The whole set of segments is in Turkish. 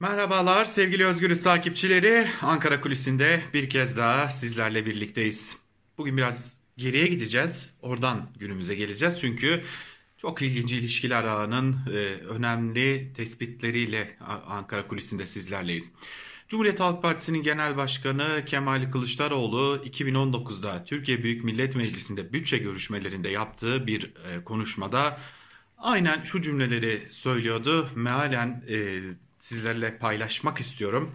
Merhabalar sevgili Özgürüz takipçileri. Ankara Kulisi'nde bir kez daha sizlerle birlikteyiz. Bugün biraz geriye gideceğiz. Oradan günümüze geleceğiz. Çünkü çok ilginç ilişkiler ağının e, önemli tespitleriyle Ankara Kulisi'nde sizlerleyiz. Cumhuriyet Halk Partisi'nin Genel Başkanı Kemal Kılıçdaroğlu 2019'da Türkiye Büyük Millet Meclisi'nde bütçe görüşmelerinde yaptığı bir e, konuşmada aynen şu cümleleri söylüyordu. Mealen e, sizlerle paylaşmak istiyorum.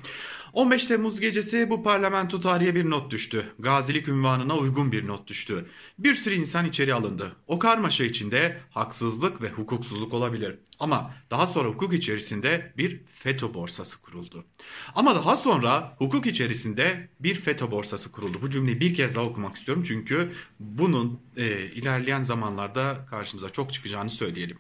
15 Temmuz gecesi bu parlamento tarihe bir not düştü. Gazilik ünvanına uygun bir not düştü. Bir sürü insan içeri alındı. O karmaşa içinde haksızlık ve hukuksuzluk olabilir. Ama daha sonra hukuk içerisinde bir FETÖ borsası kuruldu. Ama daha sonra hukuk içerisinde bir FETÖ borsası kuruldu. Bu cümleyi bir kez daha okumak istiyorum çünkü bunun e, ilerleyen zamanlarda karşımıza çok çıkacağını söyleyelim.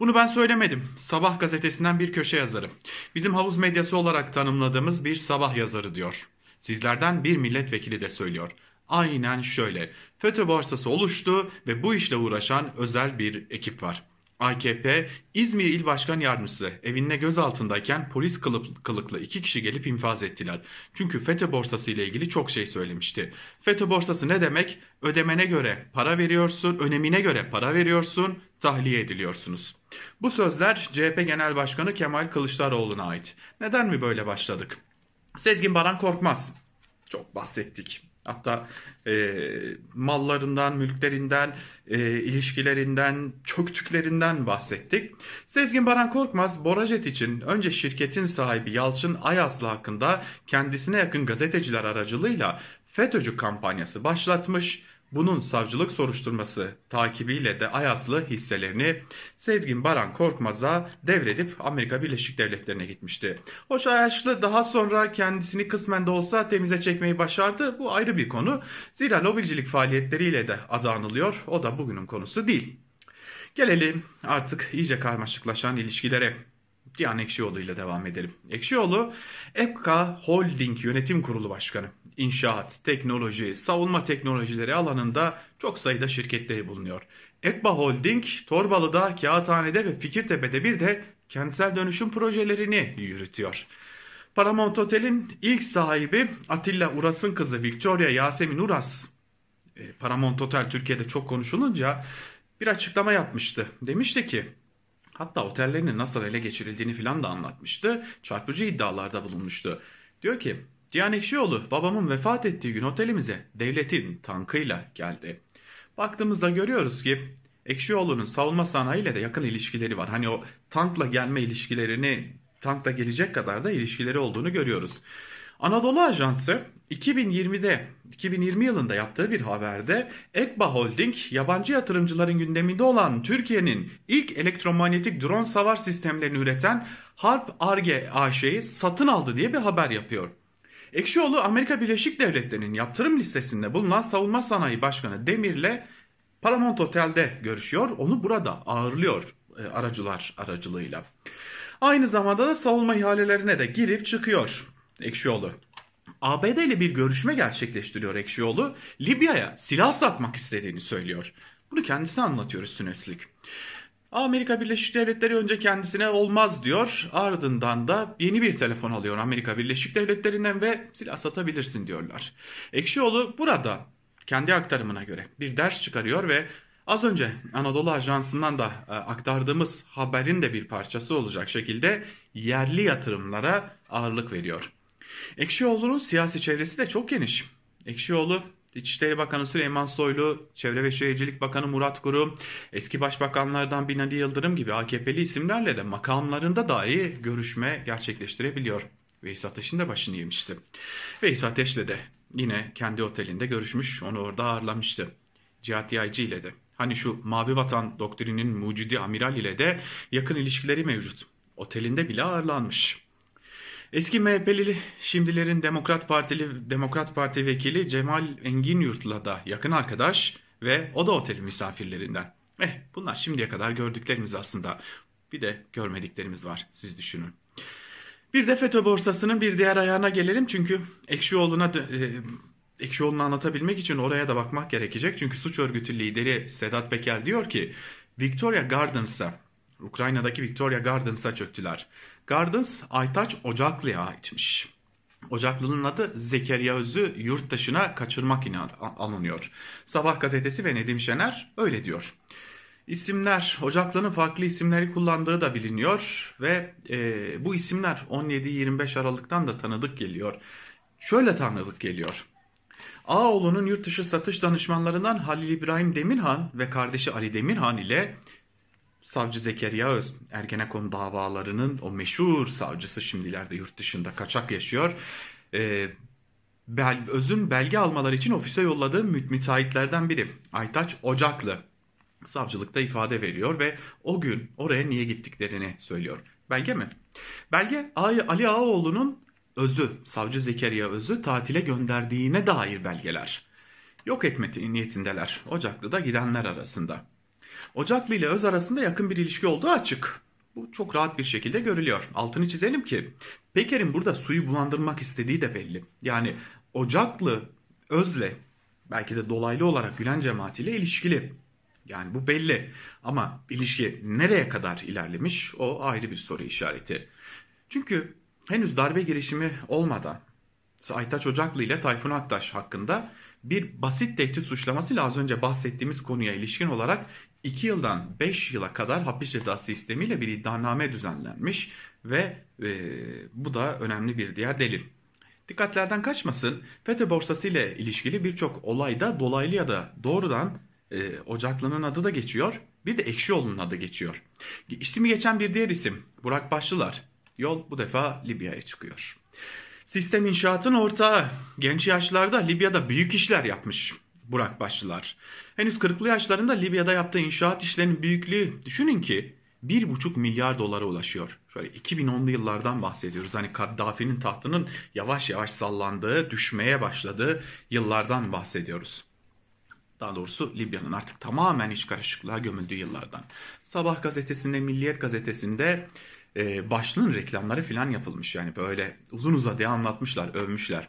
Bunu ben söylemedim. Sabah gazetesinden bir köşe yazarı. Bizim havuz medyası olarak tanımladığımız bir sabah yazarı diyor. Sizlerden bir milletvekili de söylüyor. Aynen şöyle. FETÖ borsası oluştu ve bu işle uğraşan özel bir ekip var. AKP İzmir İl Başkan Yardımcısı evinde gözaltındayken polis kılık, kılıklı iki kişi gelip infaz ettiler. Çünkü FETÖ borsası ile ilgili çok şey söylemişti. FETÖ borsası ne demek? Ödemene göre para veriyorsun, önemine göre para veriyorsun, tahliye ediliyorsunuz. Bu sözler CHP Genel Başkanı Kemal Kılıçdaroğlu'na ait. Neden mi böyle başladık? Sezgin Baran Korkmaz. Çok bahsettik. Hatta e, mallarından, mülklerinden, e, ilişkilerinden, çöktüklerinden bahsettik. Sezgin Baran Korkmaz, Borajet için önce şirketin sahibi Yalçın Ayaslı hakkında kendisine yakın gazeteciler aracılığıyla FETÖ'cü kampanyası başlatmış bunun savcılık soruşturması takibiyle de Ayaslı hisselerini Sezgin Baran Korkmaz'a devredip Amerika Birleşik Devletleri'ne gitmişti. Hoş Ayaslı daha sonra kendisini kısmen de olsa temize çekmeyi başardı. Bu ayrı bir konu. Zira lobicilik faaliyetleriyle de adı anılıyor. O da bugünün konusu değil. Gelelim artık iyice karmaşıklaşan ilişkilere. Cihan Ekşioğlu ile devam edelim. Ekşioğlu, EPKA Holding Yönetim Kurulu Başkanı inşaat, teknoloji, savunma teknolojileri alanında çok sayıda şirketleri bulunuyor. Ekba Holding, Torbalı'da, Kağıthane'de ve Fikirtepe'de bir de kentsel dönüşüm projelerini yürütüyor. Paramount Otel'in ilk sahibi Atilla Uras'ın kızı Victoria Yasemin Uras, e, Paramount Otel Türkiye'de çok konuşulunca bir açıklama yapmıştı. Demişti ki, hatta otellerinin nasıl ele geçirildiğini filan da anlatmıştı. Çarpıcı iddialarda bulunmuştu. Diyor ki Cihan Ekşioğlu babamın vefat ettiği gün otelimize devletin tankıyla geldi. Baktığımızda görüyoruz ki Ekşioğlu'nun savunma sanayiyle de yakın ilişkileri var. Hani o tankla gelme ilişkilerini tankla gelecek kadar da ilişkileri olduğunu görüyoruz. Anadolu Ajansı 2020'de 2020 yılında yaptığı bir haberde Ekba Holding yabancı yatırımcıların gündeminde olan Türkiye'nin ilk elektromanyetik drone savar sistemlerini üreten Harp Arge AŞ'yi satın aldı diye bir haber yapıyor. Ekşioğlu Amerika Birleşik Devletleri'nin yaptırım listesinde bulunan Savunma Sanayi Başkanı Demir'le Paramount Otel'de görüşüyor. Onu burada ağırlıyor e, aracılar aracılığıyla. Aynı zamanda da savunma ihalelerine de girip çıkıyor Ekşioğlu. ABD ile bir görüşme gerçekleştiriyor Ekşioğlu. Libya'ya silah satmak istediğini söylüyor. Bunu kendisi anlatıyor üstüne üstlük. Amerika Birleşik Devletleri önce kendisine olmaz diyor. Ardından da yeni bir telefon alıyor Amerika Birleşik Devletleri'nden ve silah satabilirsin diyorlar. Ekşioğlu burada kendi aktarımına göre bir ders çıkarıyor ve az önce Anadolu Ajansı'ndan da e, aktardığımız haberin de bir parçası olacak şekilde yerli yatırımlara ağırlık veriyor. Ekşioğlu'nun siyasi çevresi de çok geniş. Ekşioğlu İçişleri Bakanı Süleyman Soylu, Çevre ve Şehircilik Bakanı Murat Kurum, eski başbakanlardan Binali Yıldırım gibi AKP'li isimlerle de makamlarında dahi görüşme gerçekleştirebiliyor. Veys Ateş'in de başını yemişti. Veys Ateş'le de yine kendi otelinde görüşmüş, onu orada ağırlamıştı. Cihat Yaycı ile de. Hani şu Mavi Vatan doktrinin mucidi amiral ile de yakın ilişkileri mevcut. Otelinde bile ağırlanmış. Eski MHP'li şimdilerin Demokrat Partili Demokrat Parti vekili Cemal Engin Yurt'la da yakın arkadaş ve o da otelin misafirlerinden. Eh bunlar şimdiye kadar gördüklerimiz aslında. Bir de görmediklerimiz var siz düşünün. Bir de FETÖ borsasının bir diğer ayağına gelelim çünkü Ekşioğlu'na e, Ekşioğlu'nu anlatabilmek için oraya da bakmak gerekecek. Çünkü suç örgütü lideri Sedat Peker diyor ki Victoria Gardens'a Ukrayna'daki Victoria Gardens'a çöktüler. Gardens Aytaç Ocaklı'ya aitmiş. Ocaklı'nın adı Zekeriya Öz'ü yurt dışına kaçırmak alınıyor. Sabah gazetesi ve Nedim Şener öyle diyor. İsimler, Ocaklı'nın farklı isimleri kullandığı da biliniyor ve e, bu isimler 17-25 Aralık'tan da tanıdık geliyor. Şöyle tanıdık geliyor. Ağoğlu'nun yurt dışı satış danışmanlarından Halil İbrahim Demirhan ve kardeşi Ali Demirhan ile Savcı Zekeriya Öz, Ergenekon davalarının o meşhur savcısı şimdilerde yurt dışında kaçak yaşıyor. Ee, Bel, Öz'ün belge almaları için ofise yolladığı müteahhitlerden biri Aytaç Ocaklı savcılıkta ifade veriyor ve o gün oraya niye gittiklerini söylüyor. Belge mi? Belge Ali Ağaoğlu'nun Öz'ü, savcı Zekeriya Öz'ü tatile gönderdiğine dair belgeler. Yok etme niyetindeler Ocaklı'da gidenler arasında. Ocaklı ile Öz arasında yakın bir ilişki olduğu açık. Bu çok rahat bir şekilde görülüyor. Altını çizelim ki Peker'in burada suyu bulandırmak istediği de belli. Yani Ocaklı Öz'le belki de dolaylı olarak Gülen cemaatiyle ilişkili. Yani bu belli ama ilişki nereye kadar ilerlemiş o ayrı bir soru işareti. Çünkü henüz darbe girişimi olmadan Aytaç Ocaklı ile Tayfun Aktaş hakkında bir basit tehdit suçlamasıyla az önce bahsettiğimiz konuya ilişkin olarak 2 yıldan 5 yıla kadar hapis cezası sistemiyle bir iddianame düzenlenmiş ve e, bu da önemli bir diğer delil. Dikkatlerden kaçmasın FETÖ borsası ile ilişkili birçok olayda dolaylı ya da doğrudan e, Ocaklı'nın adı da geçiyor. Bir de Ekşioğlu'nun adı geçiyor. İsmi geçen bir diğer isim Burak Başlılar. Yol bu defa Libya'ya çıkıyor. Sistem inşaatın ortağı. Genç yaşlarda Libya'da büyük işler yapmış Burak Başlılar. Henüz 40'lı yaşlarında Libya'da yaptığı inşaat işlerinin büyüklüğü düşünün ki 1,5 milyar dolara ulaşıyor. Şöyle 2010'lu yıllardan bahsediyoruz. Hani Kaddafi'nin tahtının yavaş yavaş sallandığı, düşmeye başladığı yıllardan bahsediyoruz. Daha doğrusu Libya'nın artık tamamen iç karışıklığa gömüldüğü yıllardan. Sabah gazetesinde, Milliyet gazetesinde e, başlığın reklamları falan yapılmış. Yani böyle uzun uzadıya anlatmışlar, övmüşler.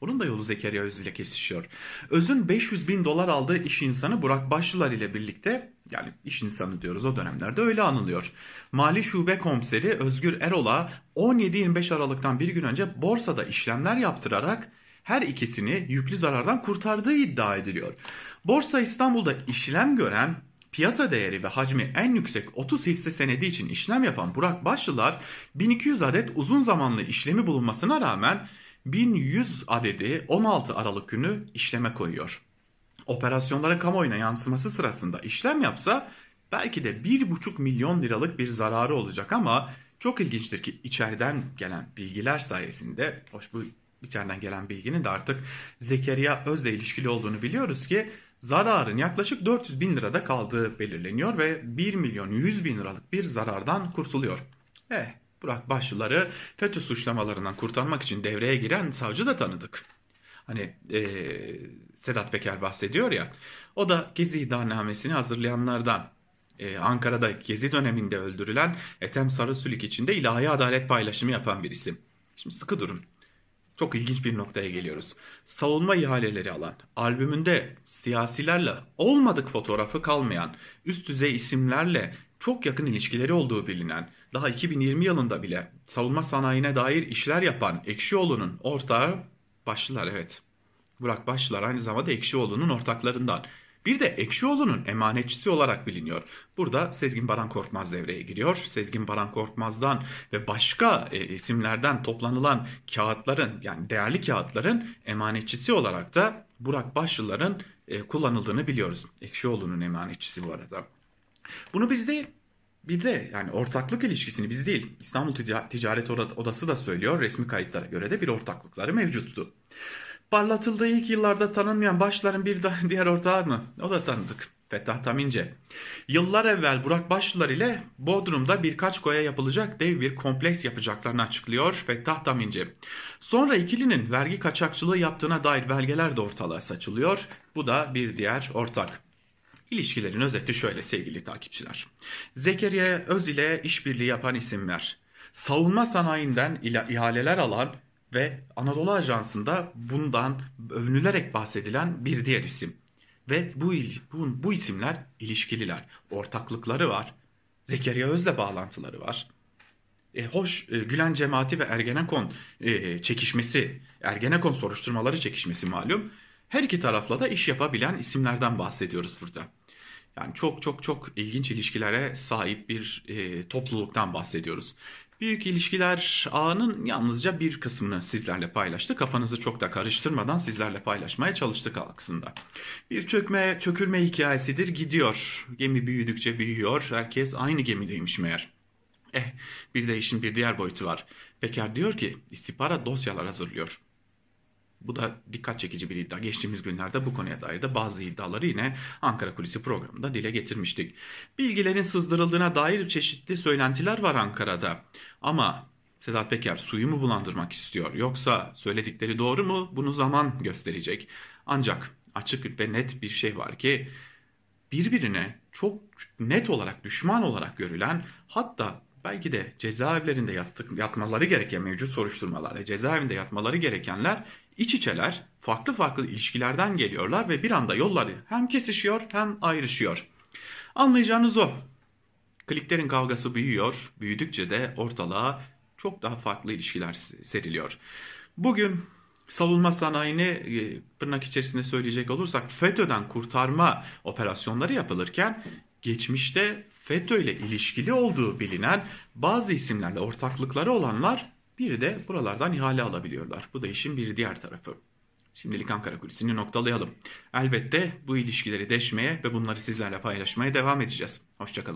Onun da yolu Zekeriya Öz ile kesişiyor. Öz'ün 500 bin dolar aldığı iş insanı Burak Başlılar ile birlikte yani iş insanı diyoruz o dönemlerde öyle anılıyor. Mali Şube Komiseri Özgür Erol'a 17-25 Aralık'tan bir gün önce borsada işlemler yaptırarak her ikisini yüklü zarardan kurtardığı iddia ediliyor. Borsa İstanbul'da işlem gören piyasa değeri ve hacmi en yüksek 30 hisse senedi için işlem yapan Burak Başlılar 1200 adet uzun zamanlı işlemi bulunmasına rağmen 1100 adedi 16 Aralık günü işleme koyuyor. Operasyonlara kamuoyuna yansıması sırasında işlem yapsa belki de 1,5 milyon liralık bir zararı olacak ama çok ilginçtir ki içeriden gelen bilgiler sayesinde, hoş bu içeriden gelen bilginin de artık Zekeriya Öz'le ilişkili olduğunu biliyoruz ki zararın yaklaşık 400 bin lirada kaldığı belirleniyor ve 1 milyon 100 bin liralık bir zarardan kurtuluyor. Eh Burak Başlıları FETÖ suçlamalarından kurtarmak için devreye giren savcı da tanıdık. Hani e, Sedat Peker bahsediyor ya o da Gezi iddianamesini hazırlayanlardan. Ee, Ankara'da Gezi döneminde öldürülen Ethem Sarısülük için de ilahi adalet paylaşımı yapan birisi. Şimdi sıkı durun. Çok ilginç bir noktaya geliyoruz. Savunma ihaleleri alan, albümünde siyasilerle olmadık fotoğrafı kalmayan, üst düzey isimlerle çok yakın ilişkileri olduğu bilinen, daha 2020 yılında bile savunma sanayine dair işler yapan Ekşioğlu'nun ortağı Başlılar evet. Burak Başlılar aynı zamanda Ekşioğlu'nun ortaklarından. Bir de Ekşioğlu'nun emanetçisi olarak biliniyor. Burada Sezgin Baran Korkmaz devreye giriyor. Sezgin Baran Korkmaz'dan ve başka e, isimlerden toplanılan kağıtların yani değerli kağıtların emanetçisi olarak da Burak Başlılar'ın e, kullanıldığını biliyoruz. Ekşioğlu'nun emanetçisi bu arada. Bunu biz değil bir de yani ortaklık ilişkisini biz değil İstanbul Ticaret Odası da söylüyor resmi kayıtlara göre de bir ortaklıkları mevcuttu. Parlatıldığı ilk yıllarda tanınmayan başların bir diğer ortağı mı? O da tanıdık. Fettah Tamince. Yıllar evvel Burak Başlılar ile Bodrum'da birkaç koya yapılacak dev bir kompleks yapacaklarını açıklıyor Fettah Tamince. Sonra ikilinin vergi kaçakçılığı yaptığına dair belgeler de ortalığa saçılıyor. Bu da bir diğer ortak. İlişkilerin özeti şöyle sevgili takipçiler. Zekeriya Öz ile işbirliği yapan isimler. Savunma sanayinden ihaleler alan ve Anadolu Ajansı'nda bundan övünülerek bahsedilen bir diğer isim. Ve bu, bu, bu isimler ilişkililer. Ortaklıkları var. Zekeriya Öz'le bağlantıları var. E, hoş e, Gülen cemaati ve Ergenekon e, çekişmesi, Ergenekon soruşturmaları çekişmesi malum. Her iki tarafla da iş yapabilen isimlerden bahsediyoruz burada. Yani çok çok çok ilginç ilişkilere sahip bir e, topluluktan bahsediyoruz. Büyük ilişkiler ağının yalnızca bir kısmını sizlerle paylaştık. Kafanızı çok da karıştırmadan sizlerle paylaşmaya çalıştık aslında. Bir çökme, çökülme hikayesidir gidiyor. Gemi büyüdükçe büyüyor. Herkes aynı gemideymiş meğer. Eh bir de işin bir diğer boyutu var. Peker diyor ki istihbarat dosyalar hazırlıyor. Bu da dikkat çekici bir iddia. Geçtiğimiz günlerde bu konuya dair de bazı iddiaları yine Ankara Kulisi programında dile getirmiştik. Bilgilerin sızdırıldığına dair çeşitli söylentiler var Ankara'da. Ama Sedat Peker suyu mu bulandırmak istiyor yoksa söyledikleri doğru mu bunu zaman gösterecek. Ancak açık ve net bir şey var ki birbirine çok net olarak düşman olarak görülen hatta belki de cezaevlerinde yattık, yatmaları gereken mevcut soruşturmalarda cezaevinde yatmaları gerekenler iç içeler farklı farklı ilişkilerden geliyorlar ve bir anda yolları hem kesişiyor hem ayrışıyor. Anlayacağınız o. Kliklerin kavgası büyüyor, büyüdükçe de ortalığa çok daha farklı ilişkiler seriliyor. Bugün savunma sanayini e, tırnak içerisinde söyleyecek olursak FETÖ'den kurtarma operasyonları yapılırken geçmişte FETÖ ile ilişkili olduğu bilinen bazı isimlerle ortaklıkları olanlar bir de buralardan ihale alabiliyorlar. Bu da işin bir diğer tarafı. Şimdilik Ankara Kulisi'ni noktalayalım. Elbette bu ilişkileri deşmeye ve bunları sizlerle paylaşmaya devam edeceğiz. Hoşçakalın.